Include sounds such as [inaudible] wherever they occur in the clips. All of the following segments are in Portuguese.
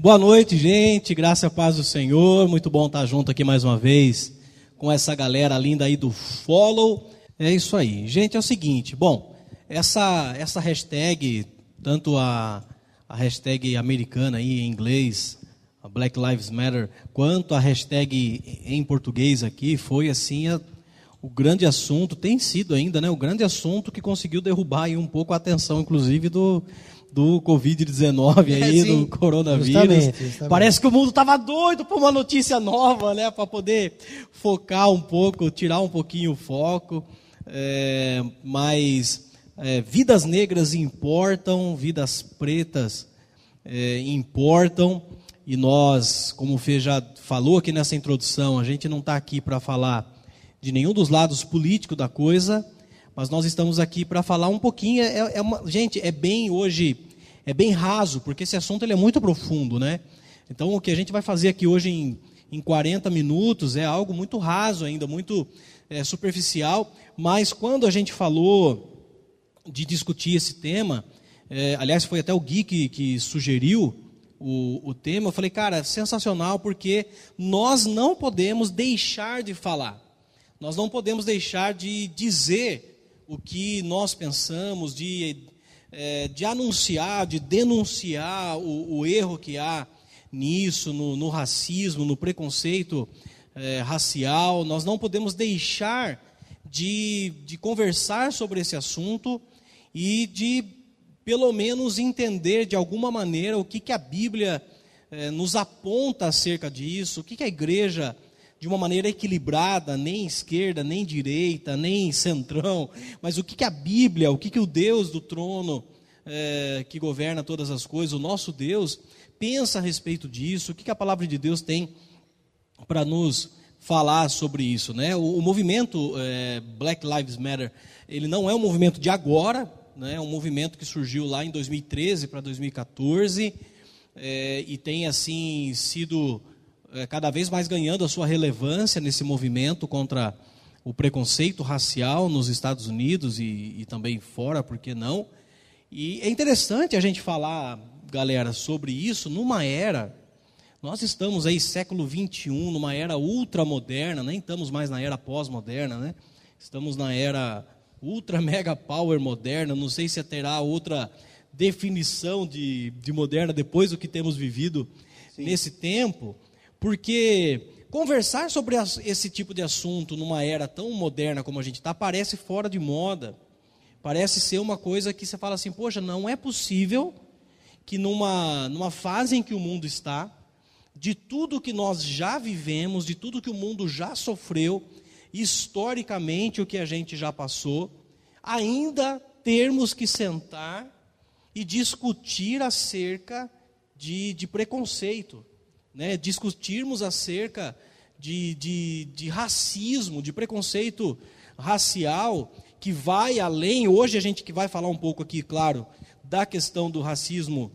Boa noite, gente. Graça e paz do Senhor. Muito bom estar junto aqui mais uma vez com essa galera linda aí do Follow. É isso aí. Gente, é o seguinte. Bom, essa, essa hashtag, tanto a, a hashtag americana aí em inglês, a Black Lives Matter, quanto a hashtag em português aqui, foi assim a, o grande assunto, tem sido ainda, né? O grande assunto que conseguiu derrubar aí um pouco a atenção, inclusive, do, do Covid-19 aí, é, [laughs] do coronavírus. Justamente, justamente. Parece que o mundo estava doido por uma notícia nova, né? Para poder focar um pouco, tirar um pouquinho o foco. É, mas é, vidas negras importam, vidas pretas é, importam. E nós, como o Fê já falou aqui nessa introdução, a gente não está aqui para falar de nenhum dos lados políticos da coisa, mas nós estamos aqui para falar um pouquinho. É, é uma, gente, é bem hoje, é bem raso, porque esse assunto ele é muito profundo, né? Então, o que a gente vai fazer aqui hoje em, em 40 minutos é algo muito raso ainda, muito é, superficial. Mas quando a gente falou de discutir esse tema, é, aliás, foi até o Gui que, que sugeriu o, o tema, eu falei, cara, sensacional, porque nós não podemos deixar de falar. Nós não podemos deixar de dizer o que nós pensamos, de, é, de anunciar, de denunciar o, o, erro que há nisso, no, no racismo, no preconceito é, racial. Nós não podemos deixar de, de conversar sobre esse assunto e de, pelo menos, entender de alguma maneira o que, que a Bíblia é, nos aponta acerca disso, o que, que a igreja de uma maneira equilibrada, nem esquerda, nem direita, nem centrão, mas o que, que a Bíblia, o que, que o Deus do trono é, que governa todas as coisas, o nosso Deus, pensa a respeito disso, o que, que a palavra de Deus tem para nos falar sobre isso. Né? O, o movimento é, Black Lives Matter, ele não é um movimento de agora, né? é um movimento que surgiu lá em 2013 para 2014, é, e tem assim sido é, cada vez mais ganhando a sua relevância nesse movimento contra o preconceito racial nos Estados Unidos e, e também fora, por que não? E é interessante a gente falar, galera, sobre isso numa era. Nós estamos aí século 21, numa era ultramoderna, nem estamos mais na era pós-moderna, né? Estamos na era ultra mega power moderna. Não sei se terá outra definição de, de moderna depois do que temos vivido Sim. nesse tempo. Porque conversar sobre esse tipo de assunto numa era tão moderna como a gente está parece fora de moda. Parece ser uma coisa que você fala assim, poxa, não é possível que numa, numa fase em que o mundo está, de tudo que nós já vivemos, de tudo que o mundo já sofreu, historicamente o que a gente já passou, ainda termos que sentar e discutir acerca de, de preconceito né, discutirmos acerca de, de, de racismo, de preconceito racial, que vai além. Hoje a gente que vai falar um pouco aqui, claro, da questão do racismo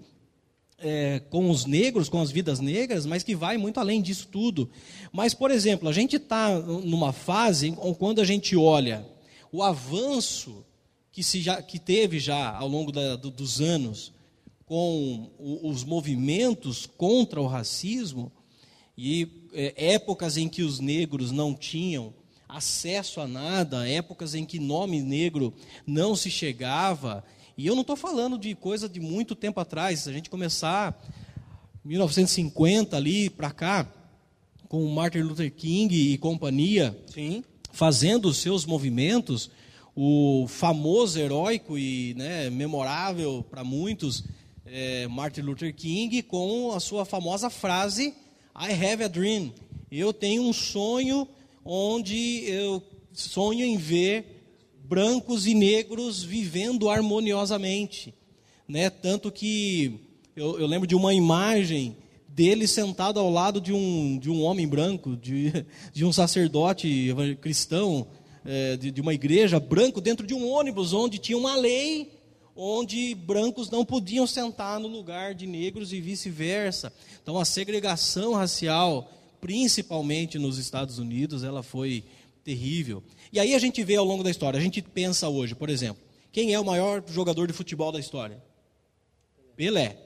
é, com os negros, com as vidas negras, mas que vai muito além disso tudo. Mas, por exemplo, a gente está numa fase quando a gente olha o avanço que, se já, que teve já ao longo da, do, dos anos com os movimentos contra o racismo e é, épocas em que os negros não tinham acesso a nada, épocas em que nome negro não se chegava. E eu não estou falando de coisa de muito tempo atrás, se a gente começar 1950 ali para cá, com Martin Luther King e companhia, Sim. fazendo os seus movimentos, o famoso, heróico e né, memorável para muitos é, Martin Luther King com a sua famosa frase I have a dream. Eu tenho um sonho onde eu sonho em ver brancos e negros vivendo harmoniosamente, né? Tanto que eu, eu lembro de uma imagem dele sentado ao lado de um, de um homem branco, de, de um sacerdote cristão, é, de, de uma igreja branco, dentro de um ônibus onde tinha uma lei onde brancos não podiam sentar no lugar de negros e vice-versa. Então a segregação racial, principalmente nos Estados Unidos, ela foi terrível. E aí a gente vê ao longo da história, a gente pensa hoje, por exemplo, quem é o maior jogador de futebol da história? Pelé,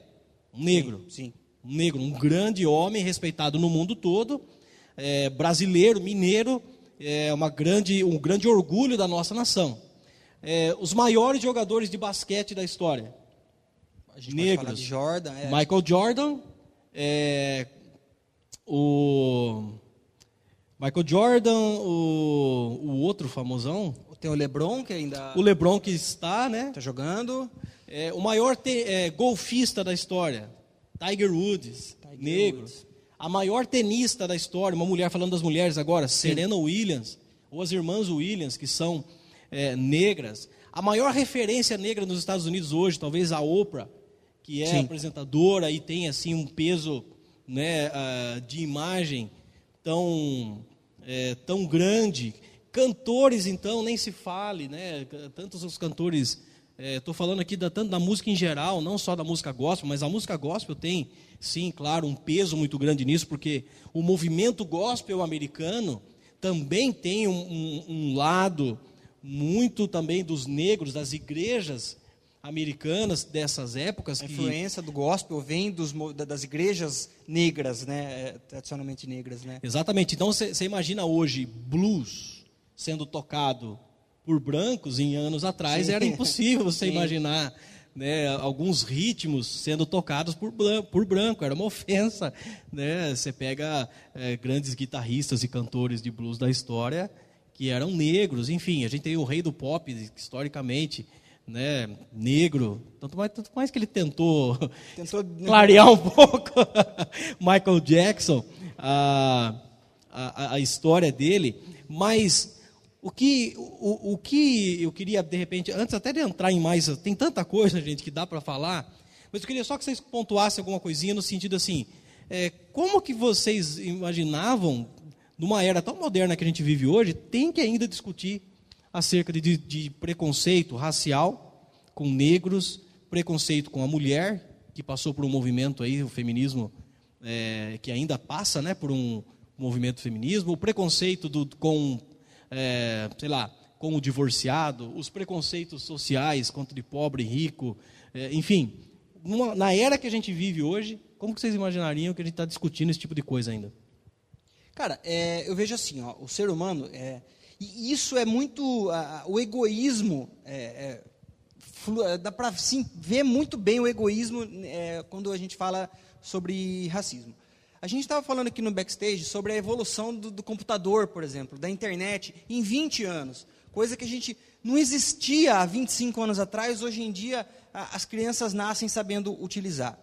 um negro. Sim. Um negro, um grande homem respeitado no mundo todo, é, brasileiro, mineiro, é uma grande, um grande orgulho da nossa nação. É, os maiores jogadores de basquete da história. negros. Jordan, é. Michael Jordan, é, o Michael Jordan, o, o outro famosão. Tem o LeBron que ainda. O LeBron que está, né? Está jogando. É, o maior te, é, golfista da história, Tiger Woods, Tiger negro. Woods. A maior tenista da história, uma mulher falando das mulheres agora, Sim. Serena Williams, ou as irmãs Williams, que são é, negras. A maior referência negra nos Estados Unidos hoje, talvez a Oprah, que é Sim. apresentadora e tem assim um peso né, uh, de imagem tão, é, tão grande. Cantores, então, nem se fale, né? Tantos os cantores. Estou é, falando aqui da, tanto da música em geral, não só da música gospel, mas a música gospel tem, sim, claro, um peso muito grande nisso, porque o movimento gospel americano também tem um, um, um lado muito também dos negros, das igrejas americanas dessas épocas. A influência do gospel vem dos, das igrejas negras, né, é, tradicionalmente negras, né? Exatamente. Então você imagina hoje blues sendo tocado por brancos em anos atrás Sim. era impossível [laughs] você Sim. imaginar. Né, alguns ritmos sendo tocados por, por branco, era uma ofensa. Né? Você pega é, grandes guitarristas e cantores de blues da história que eram negros, enfim, a gente tem o rei do pop, historicamente, né, negro, tanto mais, tanto mais que ele tentou, tentou clarear um pouco [laughs] Michael Jackson, a, a, a, história dele, mas o que, o, o que eu queria, de repente, antes até de entrar em mais, tem tanta coisa, gente, que dá para falar, mas eu queria só que vocês pontuassem alguma coisinha no sentido assim, é, como que vocês imaginavam, numa era tão moderna que a gente vive hoje, tem que ainda discutir acerca de, de preconceito racial com negros, preconceito com a mulher, que passou por um movimento aí, o feminismo, é, que ainda passa né, por um movimento feminismo, o preconceito do, com, é, sei lá, com o divorciado, os preconceitos sociais contra o pobre e rico, é, enfim, numa, na era que a gente vive hoje, como que vocês imaginariam que a gente está discutindo esse tipo de coisa ainda? Cara, é, eu vejo assim, ó, o ser humano, é, e isso é muito. Uh, o egoísmo. É, é, dá para ver muito bem o egoísmo é, quando a gente fala sobre racismo. A gente estava falando aqui no backstage sobre a evolução do, do, computador, por exemplo, da internet, em 20 anos. Coisa que a gente não existia há 25 anos atrás, hoje em dia a, as crianças nascem sabendo utilizar.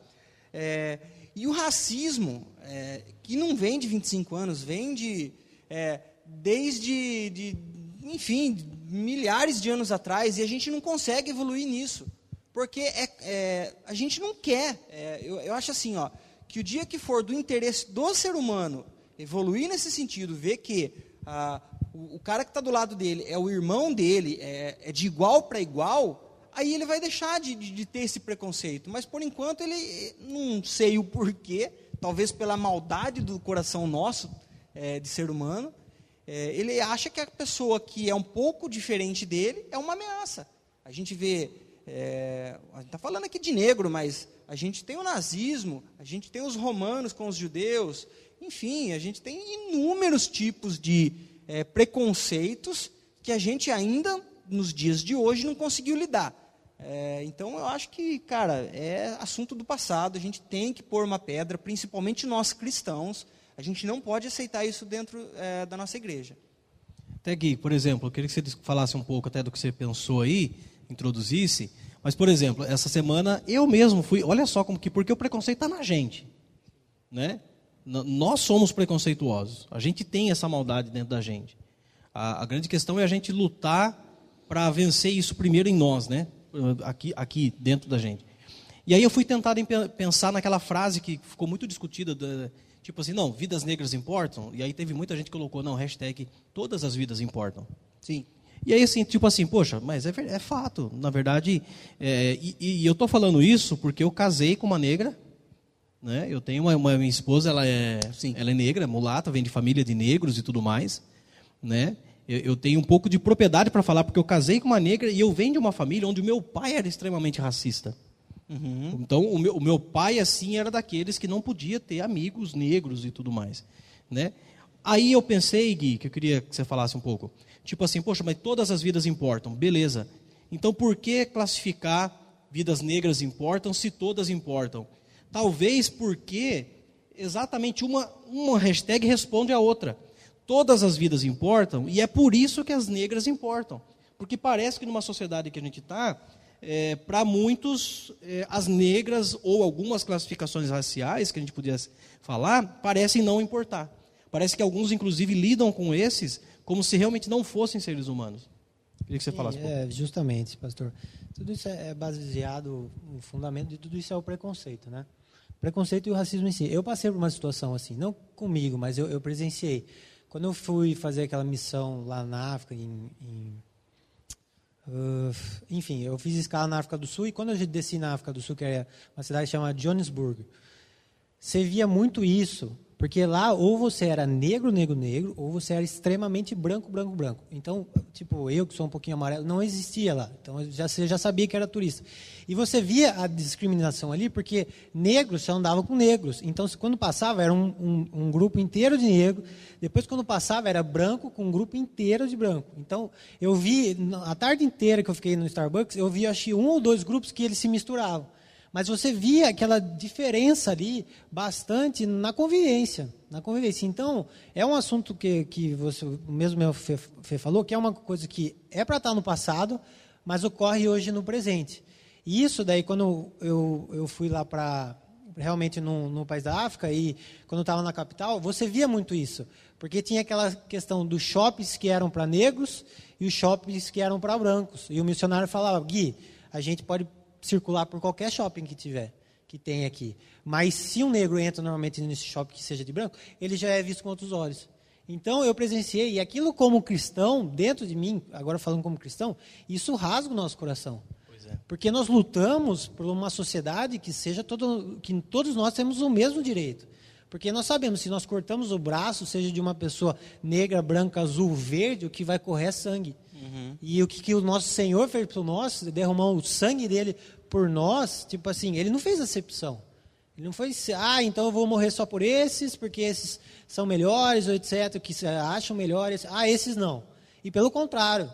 É, e o racismo, é, que não vem de 25 anos, vem de é, desde, de, enfim, milhares de anos atrás, e a gente não consegue evoluir nisso. Porque é, é a gente não quer. É, eu, eu acho assim, ó, que o dia que for do interesse do ser humano evoluir nesse sentido, ver que ah, o, o, cara que está do lado dele é o irmão dele, é, é de igual para igual, aí ele vai deixar de, de, de, ter esse preconceito. Mas por enquanto ele não sei o porquê, talvez pela maldade do coração nosso é, de ser humano, é, ele acha que a pessoa que é um pouco diferente dele é uma ameaça. A gente vê, é, a gente está falando aqui de negro, mas a gente tem o nazismo, a gente tem os romanos com os judeus, enfim, a gente tem inúmeros tipos de é, preconceitos que a gente ainda, nos dias de hoje, não conseguiu lidar. É, então, eu acho que, cara, é assunto do passado, a gente tem que pôr uma pedra, principalmente nós cristãos, a gente não pode aceitar isso dentro é, da nossa igreja. Até Gui, por exemplo, eu queria que você falasse um pouco até do que você pensou aí, introduzisse. Mas, por exemplo, essa semana eu mesmo fui. Olha só como que. Porque o preconceito está na gente. Né? Nós somos preconceituosos. A gente tem essa maldade dentro da gente. A, a grande questão é a gente lutar para vencer isso primeiro em nós, né? Aqui, aqui dentro da gente. E aí eu fui tentado pensar naquela frase que ficou muito discutida da, Tipo assim, não, vidas negras importam. E aí teve muita gente que colocou, não, hashtag todas as vidas importam. Sim. E aí, assim, tipo assim, poxa, mas é, é fato. Na verdade, é, e, e, eu estou falando isso porque eu casei com uma negra. Né? Eu tenho uma, uma minha esposa, ela é, Sim. ela é negra, mulata, vem de família de negros e tudo mais. Né? Eu, tenho um pouco de propriedade para falar, porque eu casei com uma negra e eu venho de uma família onde o meu pai era extremamente racista. Uhum. Então, o meu, o meu pai, assim, era daqueles que não podia ter amigos negros e tudo mais. Né? Aí eu pensei, Gui, que eu queria que você falasse um pouco. Tipo assim, poxa, mas todas as vidas importam. Beleza. Então, por que classificar vidas negras importam se todas importam? Talvez porque exatamente uma, uma hashtag responde a outra. Todas as vidas importam e é por isso que as negras importam. Porque parece que numa sociedade que a gente está, é, para muitos, é, as negras ou algumas classificações raciais que a gente pudesse falar, parecem não importar. Parece que alguns, inclusive, lidam com esses como se realmente não fossem seres humanos. Queria que você falasse. É, justamente, pastor. Tudo isso é, é baseado, o fundamento de tudo isso é o preconceito, né? Preconceito e o racismo em si. Eu passei por uma situação assim, não comigo, mas eu, eu presenciei. Quando eu fui fazer aquela missão lá na África, em, em uh, enfim, eu fiz escala na África do Sul e quando eu desci na África do Sul, que é uma cidade chamada Johannesburg, você via muito isso porque lá ou você era negro, negro, negro, ou você era extremamente branco, branco, branco. Então, tipo, eu que sou um pouquinho amarelo, não existia lá. Então, já, você já sabia que era turista. E você via a discriminação ali, porque negros só andavam com negros. Então, quando passava, era um, um, um grupo inteiro de negro. Depois, quando passava, era branco com um grupo inteiro de branco. Então, eu vi, a tarde inteira que eu fiquei no Starbucks, eu vi, acho um ou dois grupos que eles se misturavam. Mas você via aquela diferença ali bastante na convivência. Na convivência. Então, é um assunto que, que você, o mesmo meu Fê, Fê falou, que é uma coisa que é para estar no passado, mas ocorre hoje no presente. E isso daí, quando eu, eu fui lá para realmente no, no país da África e quando estava na capital, você via muito isso. Porque tinha aquela questão dos shoppings que eram para negros e os shoppings que eram para brancos. E o missionário falava, Gui, a gente pode circular por qualquer shopping que tiver, que tem aqui. Mas se um negro entra normalmente nesse shopping que seja de branco, ele já é visto com outros olhos. Então eu presenciei, e aquilo como cristão, dentro de mim, agora falando como cristão, isso rasga o nosso coração. É. Porque nós lutamos por uma sociedade que seja todo, que todos nós temos o mesmo direito. Porque nós sabemos, se nós cortamos o braço, seja de uma pessoa negra, branca, azul, verde, o que vai correr é sangue. Uhum. E o que, que, o nosso Senhor fez por nós, derramou o sangue dele por nós, tipo assim, ele não fez acepção. Ele não foi, ah, então eu vou morrer só por esses, porque esses são melhores, ou etc., que acham melhores. Ah, esses não. E pelo contrário,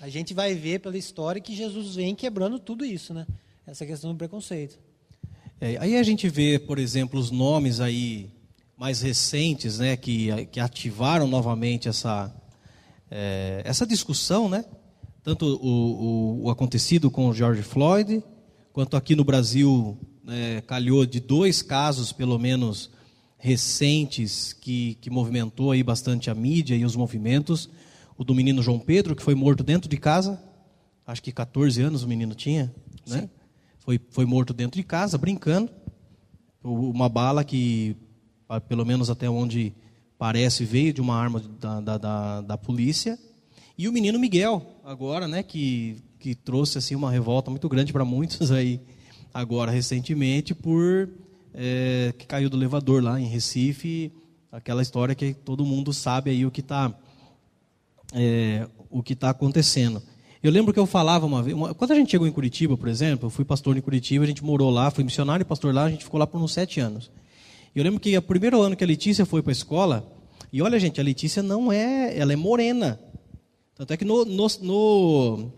a gente vai ver pela história que Jesus vem quebrando tudo isso, né? Essa questão do preconceito. É, aí a gente vê, por exemplo, os nomes aí mais recentes, né, que, que ativaram novamente essa, é, essa discussão, né? Tanto o, o, o acontecido com o George Floyd, quanto aqui no Brasil é, calhou de dois casos, pelo menos, recentes, que, que movimentou aí bastante a mídia e os movimentos. O do menino João Pedro, que foi morto dentro de casa, acho que 14 anos o menino tinha, né? Foi, foi morto dentro de casa, brincando. Uma bala que, pelo menos até onde parece, veio de uma arma da, da, da, da polícia. E o menino Miguel, agora, né, que que trouxe assim uma revolta muito grande para muitos aí agora recentemente por é, que caiu do elevador lá em Recife, aquela história que todo mundo sabe aí o que está é, o que está acontecendo. Eu lembro que eu falava uma vez, uma, quando a gente chegou em Curitiba, por exemplo, eu fui pastor em Curitiba, a gente morou lá, fui missionário e pastor lá, a gente ficou lá por uns sete anos. Eu lembro que o primeiro ano que a Letícia foi para a escola, e olha gente, a Letícia não é, ela é morena. Tanto é que no, no, no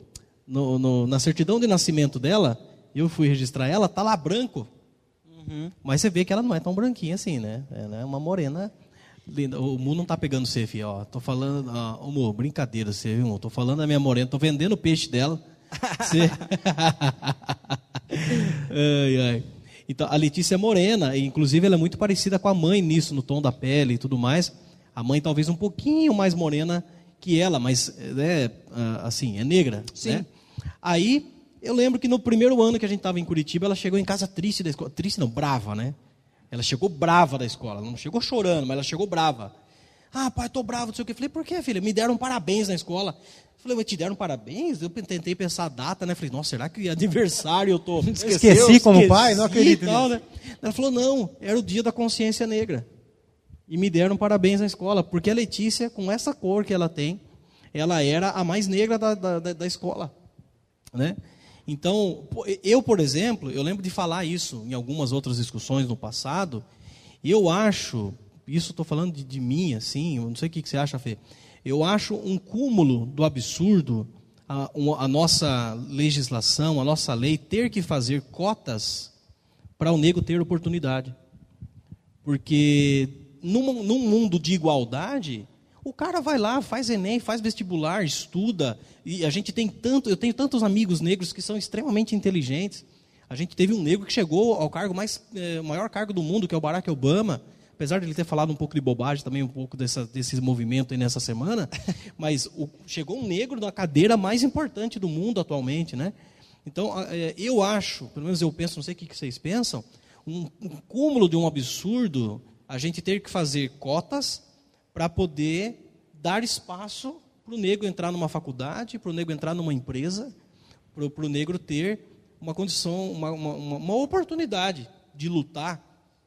no, no, na certidão de nascimento dela, eu fui registrar ela, tá lá branco. Uhum. Mas você vê que ela não é tão branquinha assim, né? Ela é uma morena linda. O mundo não tá pegando você, filho. Ó, tô falando, ó, amor, brincadeira, você viu? Tô falando da minha morena, tô vendendo o peixe dela. [laughs] Você... [laughs] ai, ai. Então, a Letícia é morena, e inclusive ela é muito parecida com a mãe nisso, no tom da pele e tudo mais. A mãe talvez um pouquinho mais morena que ela, mas é, assim, é negra. Sim. Né? Aí, eu lembro que no primeiro ano que a gente estava em Curitiba, ela chegou em casa triste da escola. Triste não, brava, né? Ela chegou brava da escola. Ela não chegou chorando, mas ela chegou brava. Ah, pai, tô bravo, não sei o que. Eu falei, por que, filha? Me deram parabéns na escola. Eu falei, mas te deram parabéns? Eu tentei pensar a data, né? Falei, nossa, será que aniversário eu tô. [laughs] Esqueci, esqueci como esqueci, pai? Não acredito. Tal, né? Ela falou, não, era o dia da consciência negra. E me deram parabéns na escola, porque a Letícia, com essa cor que ela tem, ela era a mais negra da, da, da escola. Né? Então, eu, por exemplo, eu lembro de falar isso em algumas outras discussões no passado, eu acho, isso estou falando de, de, mim, assim, eu não sei o que, que você acha, Fê, eu acho um cúmulo do absurdo a, a nossa legislação, a nossa lei ter que fazer cotas para o negro ter oportunidade. Porque num, num mundo de igualdade, o cara vai lá, faz Enem, faz vestibular, estuda. E a gente tem tanto, eu tenho tantos amigos negros que são extremamente inteligentes. A gente teve um negro que chegou ao cargo mais é, maior cargo do mundo, que é o Barack Obama. Apesar de ele ter falado um pouco de bobagem também, um pouco dessa, desse movimento aí nessa semana, [laughs] mas o, chegou um negro na cadeira mais importante do mundo atualmente, né? Então, é, eu acho, pelo menos eu penso, não sei o que vocês pensam, um, um cúmulo de um absurdo a gente ter que fazer cotas para poder dar espaço para o negro entrar numa faculdade, para o negro entrar numa empresa, para o negro ter uma condição, uma, uma, uma, oportunidade de lutar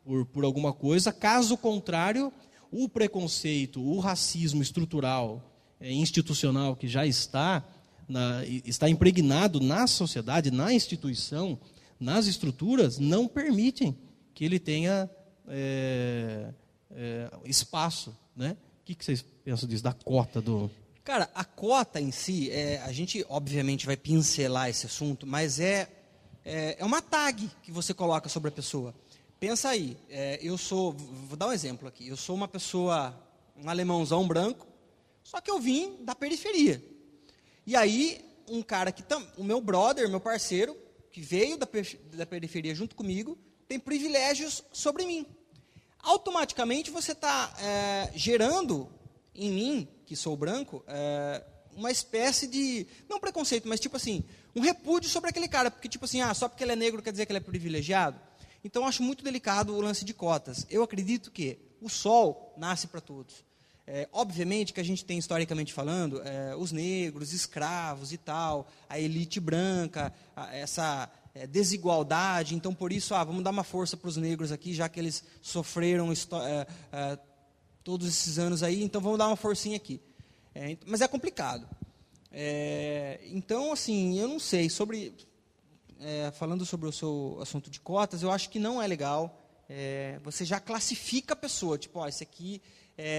por, por alguma coisa. Caso contrário, o preconceito, o racismo estrutural, é, institucional que já está, na, está impregnado na sociedade, na instituição, nas estruturas, não permitem que ele tenha é, é, espaço, né? O que, que vocês pensam disso, da cota do... Cara, a cota em si, é, a gente obviamente vai pincelar esse assunto, mas é, é, é, uma tag que você coloca sobre a pessoa. Pensa aí, é, eu sou, vou dar um exemplo aqui, eu sou uma pessoa, um alemãozão branco, só que eu vim da periferia. E aí, um cara que, tam, o meu brother, meu parceiro, que veio da, da periferia junto comigo, tem privilégios sobre mim automaticamente você está é, gerando em mim, que sou branco, é, uma espécie de, não preconceito, mas tipo assim, um repúdio sobre aquele cara, porque tipo assim, ah, só porque ele é negro quer dizer que ele é privilegiado. Então, acho muito delicado o lance de cotas. Eu acredito que o sol nasce para todos. É, obviamente que a gente tem, historicamente falando, é, os negros, escravos e tal, a elite branca, a, essa é, desigualdade, então por isso, ah, vamos dar uma força para os negros aqui, já que eles sofreram é, é, todos esses anos aí, então vamos dar uma forcinha aqui. É, mas é complicado. É, então, assim, eu não sei, sobre, falando sobre o seu assunto de cotas, eu acho que não é legal, você já classifica a pessoa, tipo, ó, esse aqui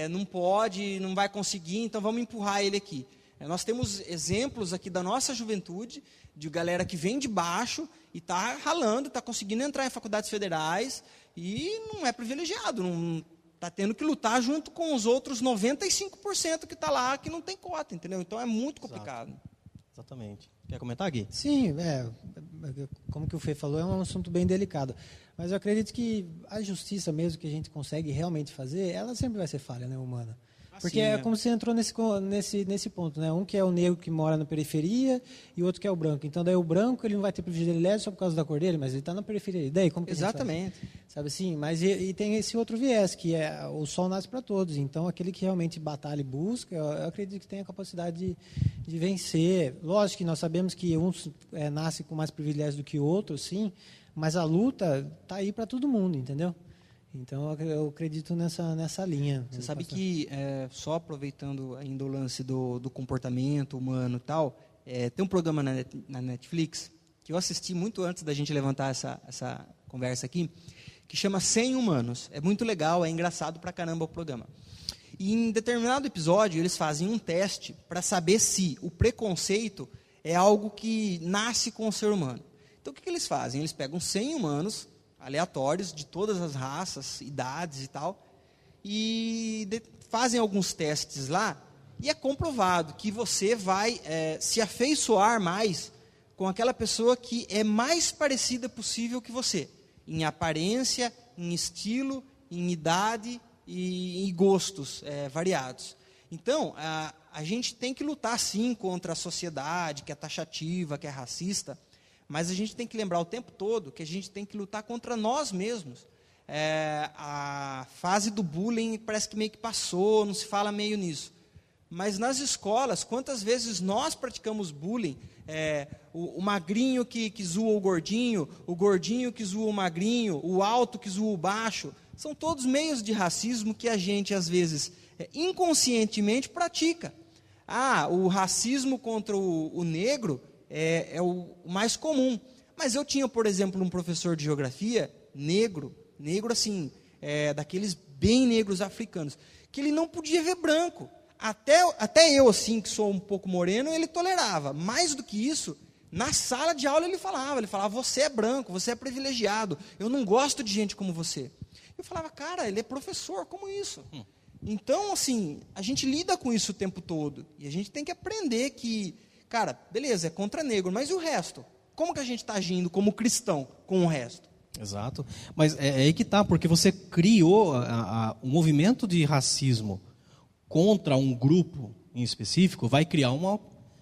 não pode, não vai conseguir, então vamos empurrar ele aqui. Nós temos exemplos aqui da nossa juventude, de galera que vem de baixo e está ralando, está conseguindo entrar em faculdades federais e não é privilegiado, não está tendo que lutar junto com os outros 95% que está lá que não tem cota, entendeu? Então é muito complicado. Exato. Exatamente. Quer comentar, Gui? Sim, é, como que o Fê falou, é um assunto bem delicado. Mas eu acredito que a justiça mesmo que a gente consegue realmente fazer, ela sempre vai ser falha, né, humana. Porque é, é como você entrou nesse, nesse, nesse ponto, né? Um que é o negro que mora na periferia e outro que é o branco. Então, daí o branco ele não vai ter privilégio só por causa da cor dele, mas ele está na periferia. E daí, como que Exatamente. Sabe assim? Mas e, e, tem esse outro viés, que é o sol nasce para todos. Então, aquele que realmente batalha e busca, eu, eu acredito que tem a capacidade de, de vencer. Lógico que nós sabemos que uns é, nascem com mais privilégio do que outros, sim, mas a luta está aí para todo mundo, entendeu? Então eu acredito nessa, nessa linha. Você sabe passar. que, é, só aproveitando ainda o lance do, do comportamento humano e tal, é, tem um programa na, na, Netflix que eu assisti muito antes da gente levantar essa, essa conversa aqui, que chama 100 Humanos. É muito legal, é engraçado pra caramba o programa. E em determinado episódio eles fazem um teste para saber se o preconceito é algo que nasce com o ser humano. Então o que, que eles fazem? Eles pegam 100 humanos aleatórios de todas as raças, idades e tal, e de, fazem alguns testes lá e é comprovado que você vai é, se afeiçoar mais com aquela pessoa que é mais parecida possível que você, em aparência, em estilo, em idade e em gostos é, variados. Então, a, a gente tem que lutar sim contra a sociedade que é taxativa, que é racista, mas a gente tem que lembrar o tempo todo que a gente tem que lutar contra nós mesmos. É, a fase do bullying parece que meio que passou, não se fala meio nisso. Mas nas escolas, quantas vezes nós praticamos bullying? É, o, o, magrinho que, que zoa o gordinho, o gordinho que zoa o magrinho, o alto que zoa o baixo. São todos meios de racismo que a gente, às vezes, é, inconscientemente pratica. Ah, o racismo contra o, o negro é, é o mais comum. Mas eu tinha, por exemplo, um professor de geografia negro, negro assim, é, daqueles bem negros africanos, que ele não podia ver branco. Até, até eu, assim, que sou um pouco moreno, ele tolerava. Mais do que isso, na sala de aula ele falava, ele falava, você é branco, você é privilegiado, eu não gosto de gente como você. Eu falava, cara, ele é professor, como isso? Hum. Então, assim, a gente lida com isso o tempo todo. E a gente tem que aprender que, cara, beleza, é contra negro, mas e o resto? Como que a gente está agindo como cristão com o resto? Exato. Mas é, é aí que está, porque você criou o um movimento de racismo contra um grupo em específico, vai criar uma,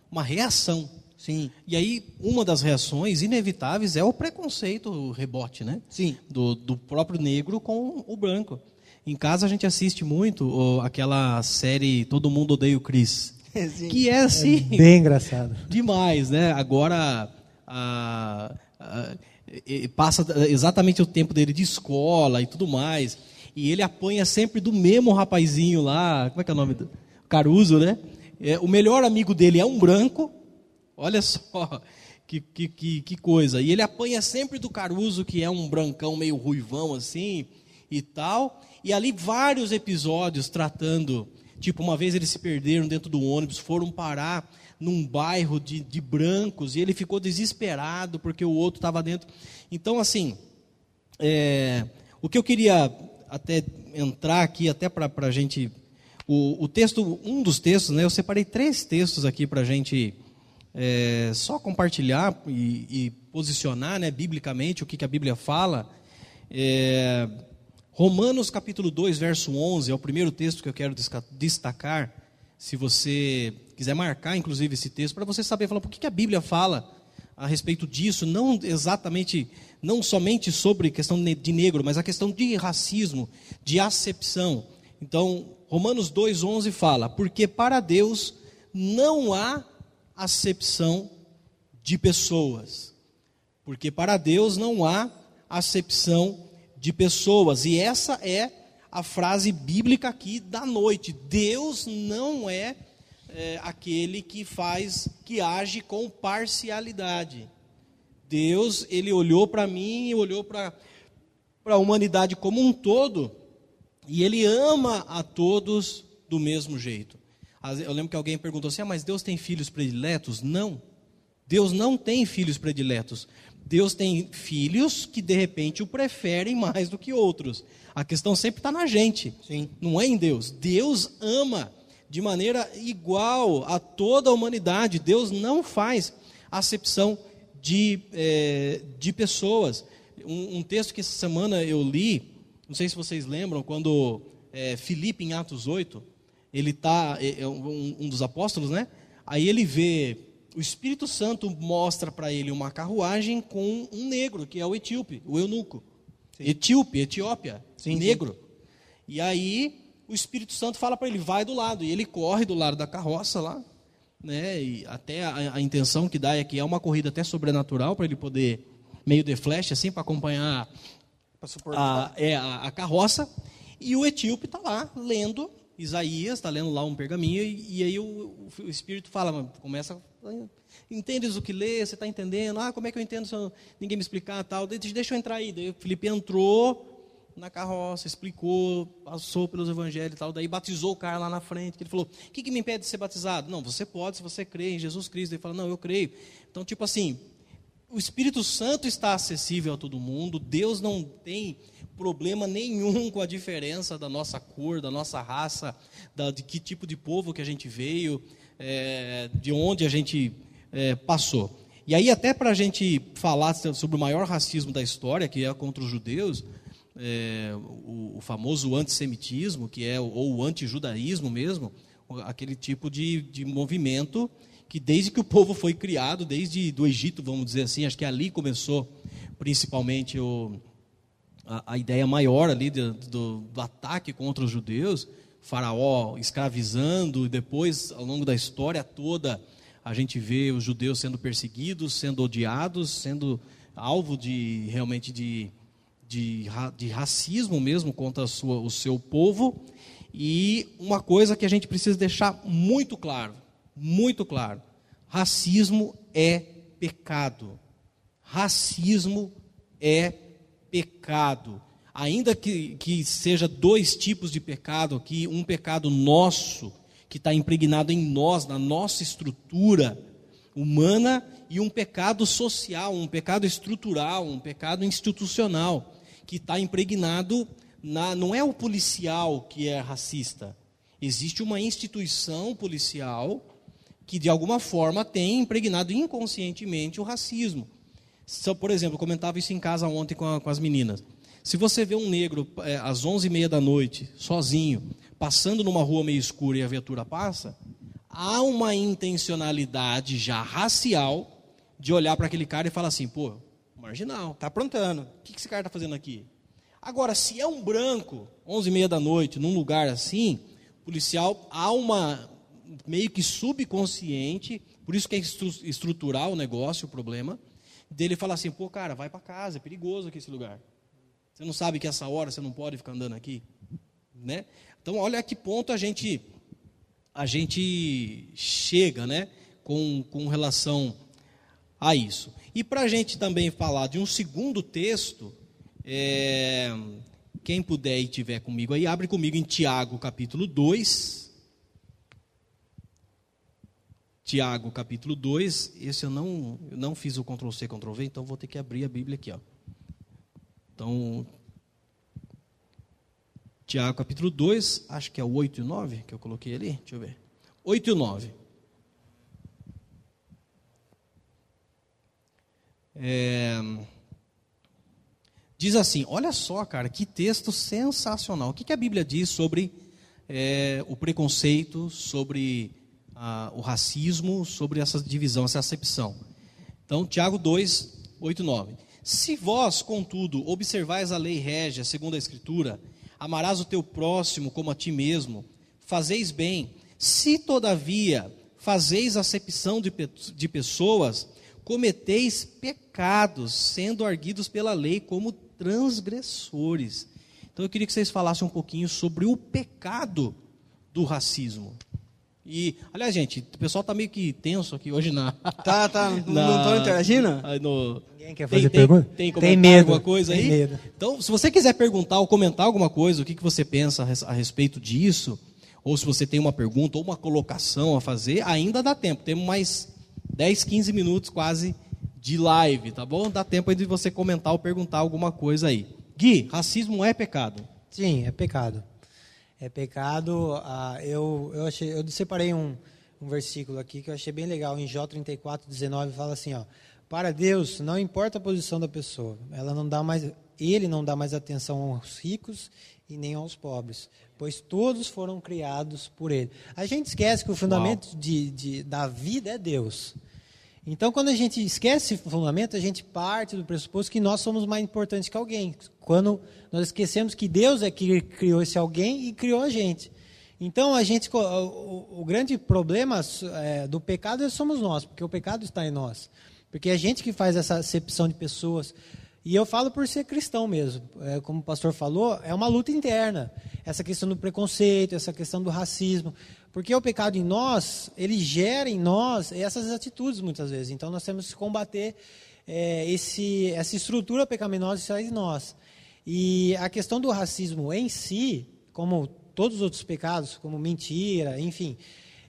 uma reação. Sim. E aí, uma das reações inevitáveis é o preconceito, o rebote, né? Sim. Do, do próprio negro com o branco. Em casa a gente assiste muito ó, aquela série Todo Mundo Odeia o Chris. Sim. Que é assim. É bem engraçado. Demais, né? Agora. A, a, passa exatamente o tempo dele de escola e tudo mais. E ele apanha sempre do mesmo rapazinho lá. Como é que é o nome? Do? Caruso, né? É, o melhor amigo dele é um branco. Olha só [laughs] que, que, que, que coisa. E ele apanha sempre do Caruso, que é um brancão meio ruivão assim e tal. E ali vários episódios tratando. Tipo, uma vez eles se perderam dentro do ônibus, foram parar num bairro de, de brancos, e ele ficou desesperado porque o outro estava dentro. Então, assim, é, o que eu queria até entrar aqui, até para a gente. O, o, texto, um dos textos, né, eu separei três textos aqui para a gente é, só compartilhar e, e, posicionar né, biblicamente o que, que a Bíblia fala. É, Romanos capítulo 2, verso 11, é o primeiro texto que eu quero destacar. Se você quiser marcar, inclusive, esse texto, para você saber falar por que, a Bíblia fala a respeito disso, não exatamente, não somente sobre questão de negro, mas a questão de racismo, de acepção. Então, Romanos 2,11 fala: Porque para Deus não há acepção de pessoas. Porque para Deus não há acepção de pessoas. E essa é a frase bíblica aqui da noite. Deus não é é, aquele que faz, que age com parcialidade. Deus, ele olhou para mim e olhou para a humanidade como um todo, e ele ama a todos do mesmo jeito. Eu lembro que alguém perguntou assim: ah, mas Deus tem filhos prediletos? Não. Deus não tem filhos prediletos. Deus tem filhos que de repente o preferem mais do que outros. A questão sempre está na gente, Sim. não é em Deus. Deus ama de maneira igual a toda a humanidade. Deus não faz acepção de, é, de pessoas. Um, um, texto que essa semana eu li, não sei se vocês lembram, quando é, Filipe, em Atos 8, ele está, é, é um, um, dos apóstolos, né? Aí ele vê, o Espírito Santo mostra para ele uma carruagem com um negro, que é o etíope, o eunuco. Sim. Etíope, Etiópia, sim, negro. Sim. E aí o Espírito Santo fala para ele, vai do lado. E ele corre do lado da carroça lá. Né? E até a, a intenção que dá é que é uma corrida até sobrenatural para ele poder, meio de flash, assim, para acompanhar a, é, a, a, carroça. E o etíope está lá lendo Isaías, está lendo lá um pergaminho, e, e aí o, o, Espírito fala, começa, entendes o que lê, você está entendendo? Ah, como é que eu entendo se eu, ninguém me explicar tal? Deixa eu entrar aí. Daí o Felipe entrou, na carroça, explicou, passou pelos evangelhos e tal, daí batizou o cara lá na frente, que ele falou, o que, que me impede de ser batizado? Não, você pode se você crê em Jesus Cristo. Ele fala, não, eu creio. Então, tipo assim, o Espírito Santo está acessível a todo mundo, Deus não tem problema nenhum com a diferença da nossa cor, da nossa raça, da, de que tipo de povo que a gente veio, é, de onde a gente é, passou. E aí, até para a gente falar sobre o maior racismo da história, que é contra os judeus, é, o, o, famoso antissemitismo, que é ou o antijudaísmo mesmo, aquele tipo de, de movimento que desde que o povo foi criado, desde do Egito, vamos dizer assim, acho que ali começou principalmente o, a, a ideia maior ali do, do, do, ataque contra os judeus, faraó escravizando, e depois, ao longo da história toda, a gente vê os judeus sendo perseguidos, sendo odiados, sendo alvo de realmente de de, de racismo mesmo contra sua, o seu povo. E uma coisa que a gente precisa deixar muito claro, muito claro: racismo é pecado. Racismo é pecado. Ainda que, que seja dois tipos de pecado aqui, um pecado nosso, que está impregnado em nós, na nossa estrutura humana, e um pecado social, um pecado estrutural, um pecado institucional, que está impregnado na. Não é o policial que é racista. Existe uma instituição policial que, de alguma forma, tem impregnado inconscientemente o racismo. So, por exemplo, eu comentava isso em casa ontem com, a, com as meninas. Se você vê um negro é, às 11h30 da noite, sozinho, passando numa rua meio escura e a viatura passa, há uma intencionalidade já racial de olhar para aquele cara e falar assim, pô, marginal, tá aprontando. O que esse cara está fazendo aqui? Agora, se é um branco, 11h30 da noite, num lugar assim, policial, há uma meio que subconsciente, por isso que é estrutural o negócio, o problema, dele falar assim, pô, cara, vai para casa, é perigoso aqui esse lugar. Você não sabe que essa hora você não pode ficar andando aqui, né? Então, olha a que ponto a gente a gente chega, né, com, com relação a isso. E para a gente também falar de um segundo texto, é, quem puder e tiver comigo aí, abre comigo em Tiago capítulo 2. Tiago capítulo 2, esse eu não, eu não fiz o Ctrl C, Ctrl V, então vou ter que abrir a Bíblia aqui. Ó. Então, Tiago capítulo 2, acho que é o 8 e 9 que eu coloquei ali, deixa eu ver. 8 e 9. É, diz assim: olha só, cara, que texto sensacional. O que, que a Bíblia diz sobre é, o preconceito, sobre o racismo, sobre essa divisão, essa acepção? Então, Tiago 2, 8 e 9. Se vós, contudo, observais a lei régia, segundo a Escritura, amarás o teu próximo como a ti mesmo, fazeis bem. Se, todavia, fazeis acepção de, de pessoas, cometeis pecados, sendo arguidos pela lei como transgressores. Então eu queria que vocês falassem um pouquinho sobre o pecado do racismo. E, aliás, gente, o pessoal está meio que tenso aqui hoje na. [laughs] Tá, tá. Na, não estão interagindo? No, Ninguém quer fazer tem, pergunta? Tem, tem, tem medo. alguma coisa tem aí? Medo. Então, se você quiser perguntar ou comentar alguma coisa, o que, que você pensa a respeito disso, ou se você tem uma pergunta ou uma colocação a fazer, ainda dá tempo. Temos mais 10, 15 minutos quase de live, tá bom? Dá tempo aí de você comentar ou perguntar alguma coisa aí. Gui, racismo é pecado? Sim, é pecado. É pecado. Ah, eu, eu, achei, eu separei um, um versículo aqui que eu achei bem legal. Em Jó 34, 19, fala assim: ó, Para Deus, não importa a posição da pessoa, ela não dá mais, ele não dá mais atenção aos ricos e nem aos pobres, pois todos foram criados por ele. A gente esquece que o fundamento de, de, da vida é Deus. Então, quando a gente esquece esse fundamento, a gente parte do pressuposto que nós somos mais importantes que alguém. Quando nós esquecemos que Deus é que criou esse alguém e criou a gente. Então, a gente, o, o grande problema é, do pecado é somos nós, porque o pecado está em nós. Porque é a gente que faz essa acepção de pessoas. E eu falo por ser cristão mesmo. É, como o pastor falou, é uma luta interna. Essa questão do preconceito, essa questão do racismo. Porque o pecado em nós, ele gera em nós essas atitudes muitas vezes. Então nós temos que combater é, esse, essa estrutura pecaminosa que sai de nós. E a questão do racismo em si, como todos os outros pecados, como mentira, enfim,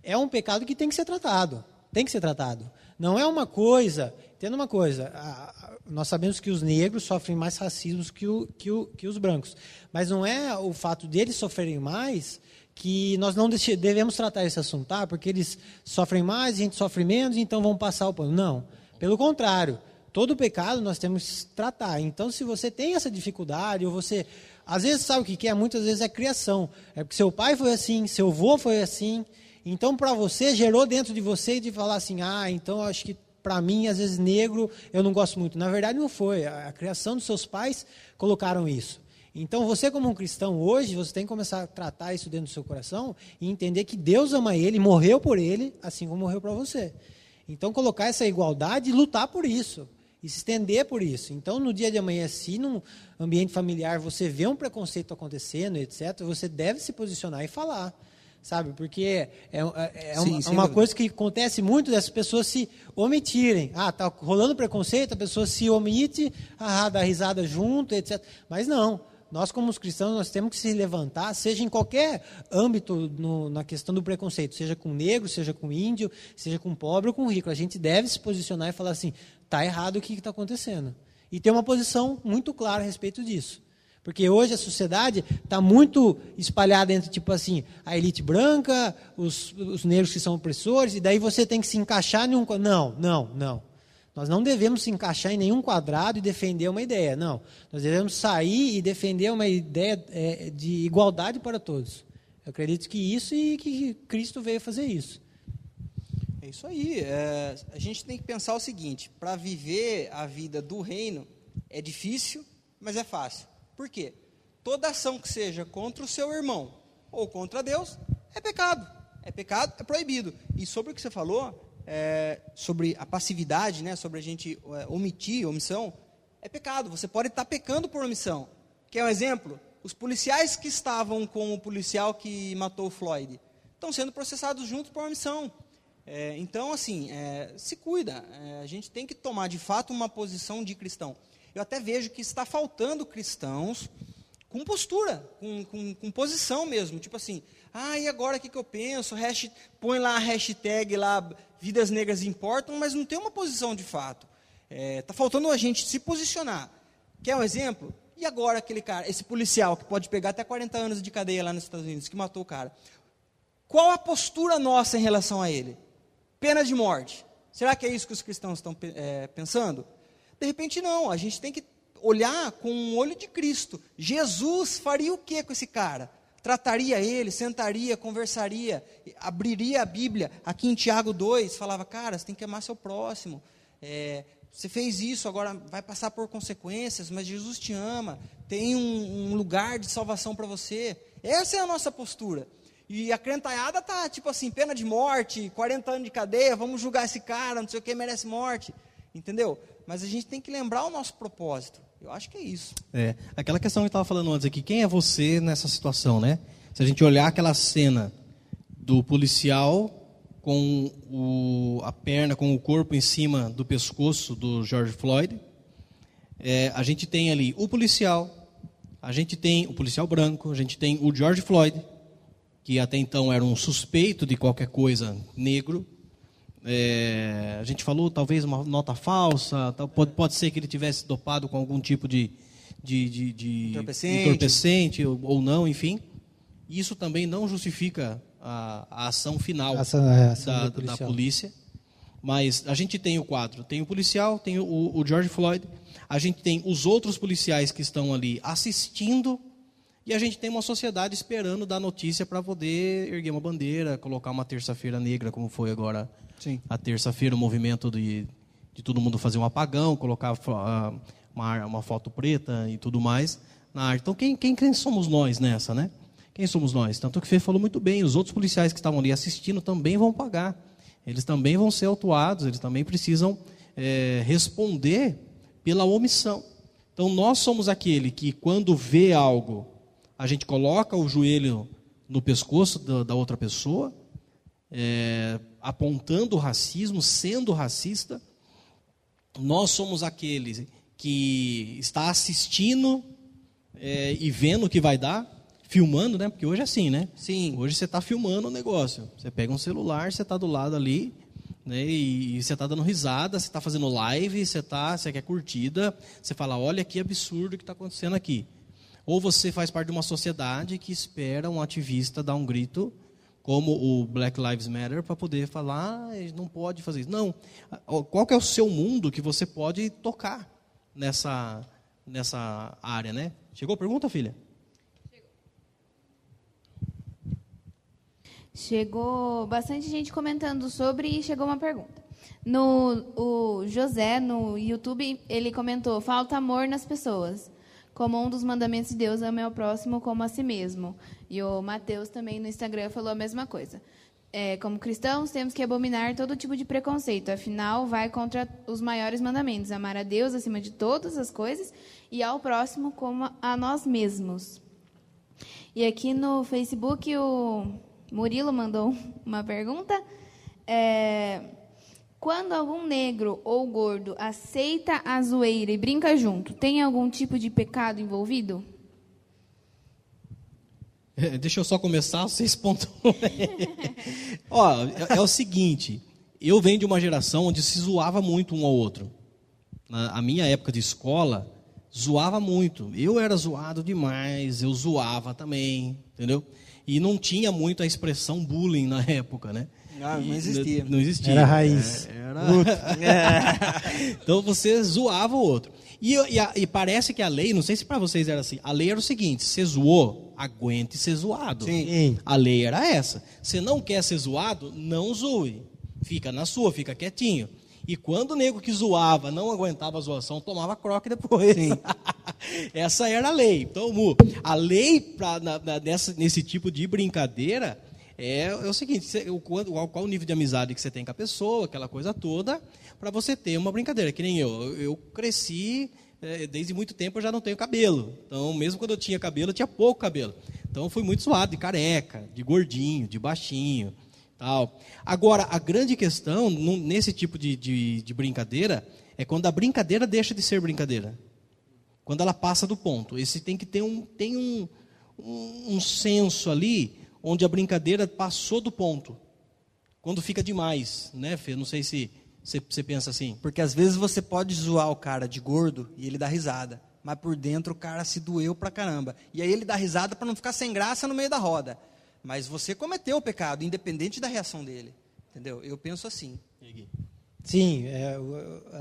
é um pecado que tem que ser tratado. Tem que ser tratado. Não é uma coisa. Entenda uma coisa: a, nós sabemos que os negros sofrem mais racismo que, o, que, o, que os brancos. Mas não é o fato deles sofrerem mais que nós não devemos tratar esse assunto, tá? Porque eles sofrem mais, a gente sofre menos, então vamos passar o pano. Não. Pelo contrário, todo pecado nós temos que tratar. Então, se você tem essa dificuldade, ou você. Às vezes, sabe o que é? Muitas vezes é criação. É porque seu pai foi assim, seu avô foi assim. Então, para você, gerou dentro de você de falar assim: ah, então acho que para mim, às vezes, negro, eu não gosto muito. Na verdade, não foi. A criação dos seus pais colocaram isso. Então, você como um cristão hoje, você tem que começar a tratar isso dentro do seu coração e entender que Deus ama ele, morreu por ele, assim como morreu para você. Então, colocar essa igualdade e lutar por isso. E se estender por isso. Então, no dia de amanhã, se num ambiente familiar você vê um preconceito acontecendo, etc., você deve se posicionar e falar. sabe? Porque é, é, é Sim, uma, sem uma dúvida. coisa que acontece muito das pessoas se omitirem. Ah, tá rolando preconceito, a pessoa se omite, ah, dá risada junto, etc. Mas não. Nós, como os cristãos, nós temos que se levantar, seja em qualquer âmbito no- na questão do preconceito, seja com negro, seja com índio, seja com pobre ou com rico. A gente deve se posicionar e falar assim: tá errado o que está acontecendo. E ter uma posição muito clara a respeito disso. Porque hoje a sociedade está muito espalhada entre, tipo assim, a elite branca, os, os negros que são opressores, e daí você tem que se encaixar em um. Não, não, não. Nós não devemos se encaixar em nenhum quadrado e defender uma ideia, não. Nós devemos sair e defender uma ideia é, de igualdade para todos. Eu acredito que isso e que Cristo veio fazer isso. É isso aí. é, a gente tem que pensar o seguinte: para viver a vida do reino é difícil, mas é fácil. Por quê? Toda ação que seja contra o seu irmão ou contra Deus é pecado. É pecado, é proibido. E sobre o que você falou, é, sobre a passividade, né, sobre a gente é, omitir, omissão, é pecado. Você pode estar pecando por omissão. Quer um exemplo? Os policiais que estavam com o policial que matou o Floyd estão sendo processados juntos por omissão. É, então, assim, é, se cuida. É, a gente tem que tomar, de fato, uma posição de cristão. Eu até vejo que está faltando cristãos com postura, com, com, com posição mesmo. Tipo assim, ah, e agora o que, que eu penso? Põe lá a hashtag lá, vidas negras importam, mas não tem uma posição de fato. Está faltando a gente se posicionar. Quer um exemplo? E agora aquele cara, esse policial que pode pegar até 40 anos de cadeia lá nos Estados Unidos, que matou o cara. Qual a postura nossa em relação a ele? Pena de morte. Será que é isso que os cristãos estão é, pensando? De repente, não. A gente tem que olhar com o olho de Cristo. Jesus faria o que com esse cara? Trataria ele, sentaria, conversaria, abriria a Bíblia. Aqui em Tiago 2, falava: cara, você tem que amar seu próximo. É, você fez isso, agora vai passar por consequências, mas Jesus te ama. Tem um, um lugar de salvação para você. Essa é a nossa postura. E a crentaiada tá tipo assim, pena de morte, 40 anos de cadeia, vamos julgar esse cara, não sei o que, merece morte. Entendeu? Mas a gente tem que lembrar o nosso propósito. Eu acho que é isso. É, aquela questão que eu estava falando antes aqui, quem é você nessa situação, né? Se a gente olhar aquela cena do policial com o, a perna, com o corpo em cima do pescoço do George Floyd, é, a gente tem ali o policial, a gente tem o policial branco, a gente tem o George Floyd, que até então era um suspeito de qualquer coisa negro. É, a gente falou talvez uma nota falsa, pode, pode ser que ele tivesse dopado com algum tipo de, de, de, de Entorpecente. entorpecente ou, ou não, enfim. Isso também não justifica a, a ação final A ação- é, a ação da, da polícia. Mas a gente tem o quadro, tem o policial, tem o, o George Floyd, a gente tem os outros policiais que estão ali assistindo e a gente tem uma sociedade esperando dar notícia para poder erguer uma bandeira, colocar uma terça-feira negra, como foi agora Sim. a terça-feira, o movimento de, de todo mundo fazer um apagão, colocar uma, uma foto preta e tudo mais na arte. Então, quem, quem, quem somos nós nessa, né? Quem somos nós? Tanto que o Fê falou muito bem, os outros policiais que estavam ali assistindo também vão pagar. Eles também vão ser autuados, eles também precisam eh, responder pela omissão. Então, nós somos aquele que, quando vê algo, a gente coloca o joelho no pescoço da, da outra pessoa, é, apontando o racismo, sendo racista. Nós somos aqueles que está assistindo é, e vendo o que vai dar, filmando, né? Porque hoje é assim, né? Sim. Hoje você está filmando o negócio. Você pega um celular, você está do lado ali, né? E, e você está dando risada, você está fazendo live, você tá, você quer curtida, você fala, olha que absurdo que está acontecendo aqui. Ou você faz parte de uma sociedade que espera um ativista dar um grito, como o Black Lives Matter, para poder falar, ah, não pode fazer isso. Não. Qual é o seu mundo que você pode tocar nessa, nessa área, né? Chegou a pergunta, filha? Chegou bastante gente comentando sobre e chegou uma pergunta. No o José no YouTube ele comentou: falta amor nas pessoas. Como um dos mandamentos de Deus, ame ao próximo como a si mesmo. E o Mateus também no Instagram falou a mesma coisa. É, como cristãos, temos que abominar todo tipo de preconceito, afinal, vai contra os maiores mandamentos: amar a Deus acima de todas as coisas e ao próximo como a nós mesmos. E aqui no Facebook, o Murilo mandou [laughs] uma pergunta. É, quando algum negro ou gordo aceita a zoeira e brinca junto, tem algum tipo de pecado envolvido? É, deixa eu só começar, vocês pontuam. Ó, é, é, o seguinte, eu venho de uma geração onde se zoava muito um ao outro. Na a minha época de escola, zoava muito. Eu era zoado demais, eu zoava também, entendeu? E não tinha muito a expressão bullying na [laughs] época, né? Ah, não existia. Não, existia. Era raiz. É, era... [laughs] então você zoava o outro. E, e, e, parece que a lei, não sei se para vocês era assim, a lei era o seguinte: você zoou, aguente ser zoado. Sim. A lei era essa. Você não quer ser zoado, não zoe. Fica na sua, fica quietinho. E quando o nego que zoava não aguentava a zoação, tomava croque depois. [laughs] Essa era a lei. Então, Mu, a lei pra, na, na, nessa, nesse tipo de brincadeira é, é o seguinte: você, o, qual, o nível de amizade que você tem com a pessoa, aquela coisa toda, para você ter uma brincadeira. Que nem eu. Eu cresci, é, desde muito tempo eu já não tenho cabelo. Então, mesmo quando eu tinha cabelo, eu tinha pouco cabelo. Então, fui muito zoado de careca, de gordinho, de baixinho. Tal. Agora, a grande questão nesse tipo de, de, de brincadeira é quando a brincadeira deixa de ser brincadeira. Quando ela passa do ponto. Esse tem que ter um, tem um, um, um senso ali onde a brincadeira passou do ponto. Quando fica demais, né, Fê? Não sei se você pensa assim. Porque às vezes você pode zoar o cara de gordo e ele dá risada. Mas por dentro o cara se doeu pra caramba. E aí ele dá risada para não ficar sem graça no meio da roda. Mas você cometeu o pecado, independente da reação dele. Entendeu? Eu penso assim. Sim, é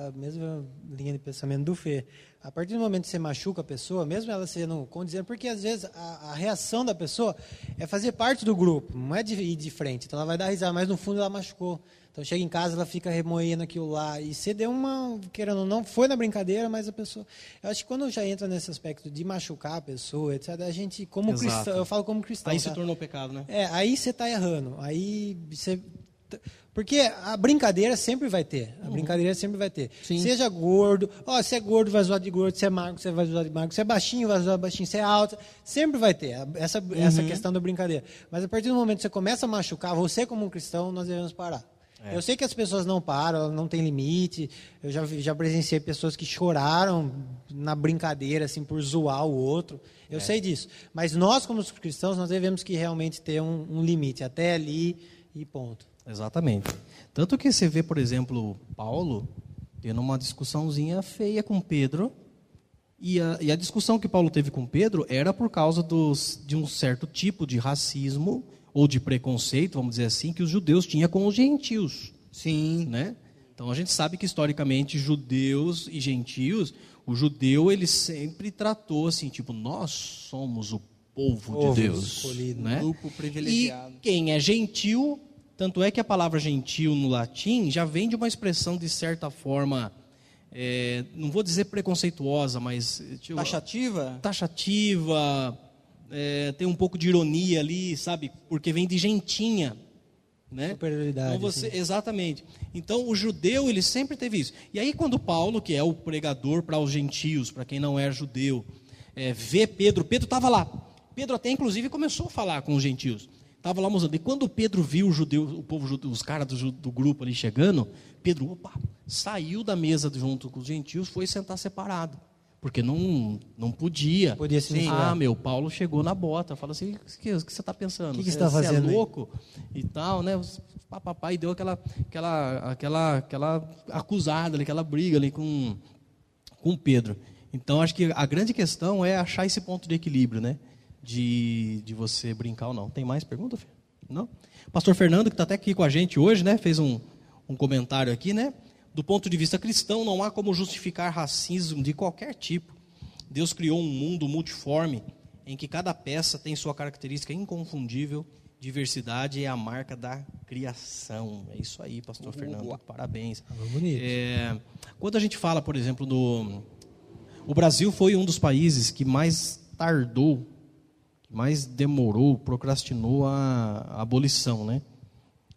a mesma linha de pensamento do Fê. A partir do momento que você machuca a pessoa, mesmo ela sendo condizente, porque às vezes a, a, reação da pessoa é fazer parte do grupo, não é de ir de frente. Então ela vai dar risada, mas no fundo ela machucou. Então chega em casa, ela fica remoendo aquilo lá. E você deu uma, querendo ou não, foi na brincadeira, mas a pessoa. Eu acho que quando já entra nesse aspecto de machucar a pessoa, etc., a gente, como Exato. cristão, eu falo como cristão. Aí tá? se tornou pecado, né? É, aí você está errando. Aí você. Porque a brincadeira sempre vai ter. A uhum. brincadeira sempre vai ter. Sim. Seja gordo, ó, se é gordo, vai zoar de gordo, se é magro, você vai zoar de magro, se é baixinho, vai zoar de baixinho, se é alto. Sempre vai ter essa, uhum. essa questão da brincadeira. Mas a partir do momento que você começa a machucar, você como um cristão, nós devemos parar. É. Eu sei que as pessoas não param, não tem limite. Eu já, já presenciei pessoas que choraram na brincadeira, assim, por zoar o outro. Eu é. sei disso. Mas nós, como cristãos, nós devemos que realmente ter um, um limite. Até ali e ponto. Exatamente. Tanto que você vê, por exemplo, Paulo tendo uma discussãozinha feia com Pedro. E a, e a discussão que Paulo teve com Pedro era por causa dos, de um certo tipo de racismo ou de preconceito, vamos dizer assim, que os judeus tinham com os gentios. Sim. Né? Então a gente sabe que historicamente judeus e gentios, o judeu ele sempre tratou assim, tipo, nós somos o povo, povo de Deus, escolhido, né? grupo privilegiado. E quem é gentil, tanto é que a palavra gentil no latim já vem de uma expressão de certa forma é, não vou dizer preconceituosa, mas tipo, taxativa, taxativa, é, tem um pouco de ironia ali, sabe? Porque vem de gentinha. Né? Superioridade. Então você, exatamente. Então o judeu ele sempre teve isso. E aí quando Paulo, que é o pregador para os gentios, para quem não é judeu, é, vê Pedro, Pedro estava lá. Pedro até inclusive começou a falar com os gentios. Estava lá mostrando. E quando Pedro viu o judeu, o povo, os caras do, do grupo ali chegando, Pedro, opa, saiu da mesa junto com os gentios, foi sentar separado. Porque não, não podia. Podia se Ah, meu, Paulo chegou na bota. Fala assim, o que, que, você está pensando? O que, que você está fazendo? Você é louco? E tal, né? Papai deu aquela, aquela, aquela, aquela acusada aquela briga ali com, com Pedro. Então, acho que a grande questão é achar esse ponto de equilíbrio, né? De, de você brincar ou não. Tem mais pergunta, Fê? Não? Pastor Fernando, que está até aqui com a gente hoje, né? Fez um, um comentário aqui, né? do ponto de vista cristão, não há como justificar racismo de qualquer tipo. Deus criou um mundo multiforme em que cada peça tem sua característica inconfundível. Diversidade é a marca da criação. É isso aí, Pastor uh, Fernando. Parabéns. Bonito. É, quando a gente fala, por exemplo, do. O Brasil foi um dos países que mais tardou, mais demorou, procrastinou a, a abolição, né?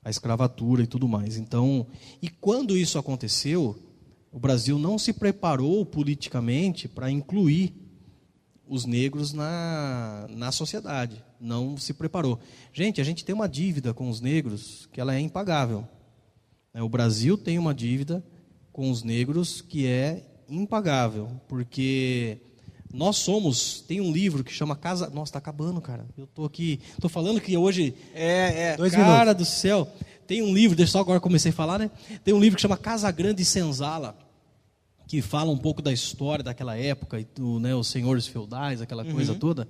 a escravatura e tudo mais. Então, e quando isso aconteceu, o Brasil não se preparou politicamente para incluir os negros na, na sociedade, não se preparou. Gente, a gente tem uma dívida com os negros que ela é impagável. Né? O Brasil tem uma dívida com os negros que é impagável, porque nós somos, tem um livro que chama Casa, nossa, está acabando, cara. Eu tô aqui, tô falando que hoje É, é. Dois cara do céu. Tem um livro, deixa eu só agora comecei a falar, né? Tem um livro que chama Casa Grande e Senzala, que fala um pouco da história daquela época, e do, né, os senhores feudais, aquela coisa toda.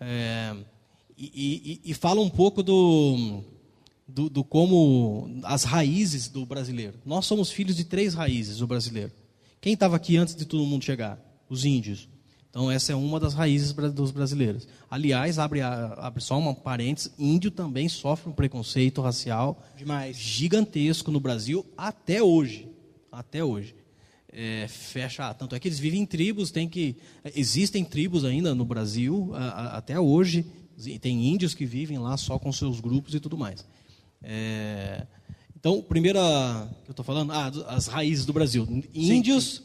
É, e, e- e fala um pouco do, do, do como as raízes do brasileiro. Nós somos filhos de três raízes do brasileiro. Quem estava aqui antes de todo mundo chegar? Os índios. Então, essa é uma das raízes dos brasileiros. Aliás, abre, abre só uma parênteses: índio também sofre um preconceito racial Demais. gigantesco no Brasil até hoje. Até hoje. É, fecha, tanto é que eles vivem em tribos, tem que existem tribos ainda no Brasil a- a- até hoje. Tem índios que vivem lá só com seus grupos e tudo mais. É, então, primeira que eu estou falando, ah, as raízes do Brasil, índios.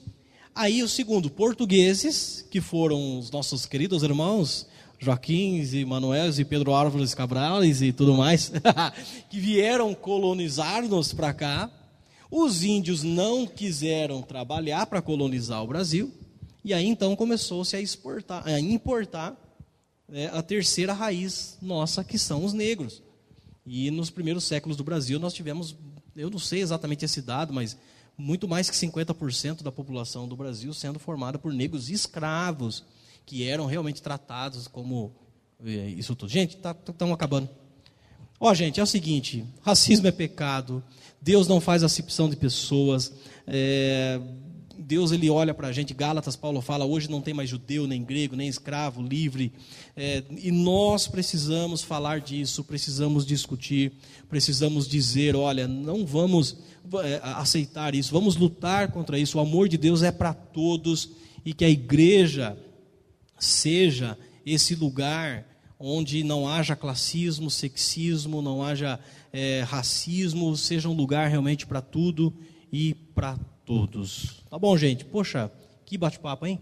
Aí o segundo, portugueses, que foram os nossos queridos irmãos, Joaquim e Manuel e Pedro Álvares Cabrales e tudo mais, [laughs] que vieram colonizar-nos para cá. Os índios não quiseram trabalhar para colonizar o Brasil, e aí então começou-se a exportar, a importar né, a terceira raiz nossa, que são os negros. E nos primeiros séculos do Brasil nós tivemos, eu não sei exatamente esse dado, mas muito mais que 50% da população do Brasil sendo formada por negros escravos, que eram realmente tratados como eh, isso tudo. Gente, estamos tá, tamo acabando. Ó, gente, é o seguinte: racismo é pecado, Deus não faz acepção de pessoas, é, Deus ele olha para a gente, Gálatas, Paulo fala, hoje não tem mais judeu, nem grego, nem escravo, livre, é, e nós precisamos falar disso, precisamos discutir, precisamos dizer, olha, não vamos é, aceitar isso, vamos lutar contra isso, o amor de Deus é para todos, e que a igreja seja esse lugar onde não haja classismo, sexismo, não haja é, racismo, seja um lugar realmente para tudo e para todos. Tá bom, gente? Poxa, que bate-papo, hein?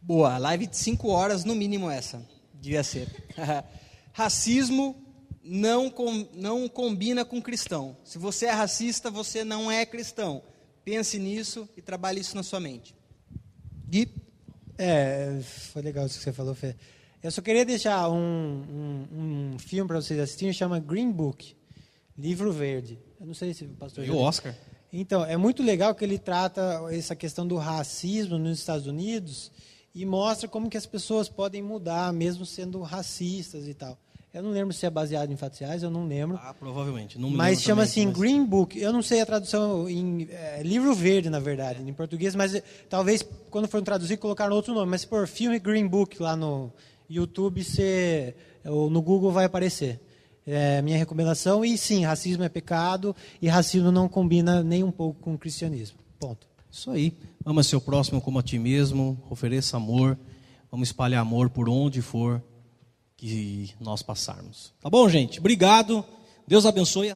Boa, live de 5 horas, no mínimo essa. Devia ser. [laughs] Racismo não, com, não combina com cristão. Se você é racista, você não é cristão. Pense nisso e trabalhe isso na sua mente. Gui? É, foi legal isso que você falou, Fê. Eu só queria deixar um, um, um filme para vocês assistirem, chama Green Book, Livro Verde. Eu não sei se o pastor... E o viu. Então, é muito legal que ele trata essa questão do racismo nos Estados Unidos e mostra como que as pessoas podem mudar, mesmo sendo racistas e tal. Eu não lembro se é baseado em fatos reais, eu não lembro. Ah, provavelmente. Não Mas chama assim mas- Green Book. Eu não sei a tradução em é, livro verde, na verdade, em português, mas eh, talvez quando for traduzir colocaram outro nome. Mas se for filme Green Book lá no YouTube, você, ou no Google vai aparecer. É minha recomendação. E sim, racismo é pecado e racismo não combina nem um pouco com o cristianismo. Ponto. Isso aí. Ama seu próximo como a ti mesmo, ofereça amor. Vamos espalhar amor por onde for que nós passarmos. Tá bom, gente? Obrigado. Deus abençoe.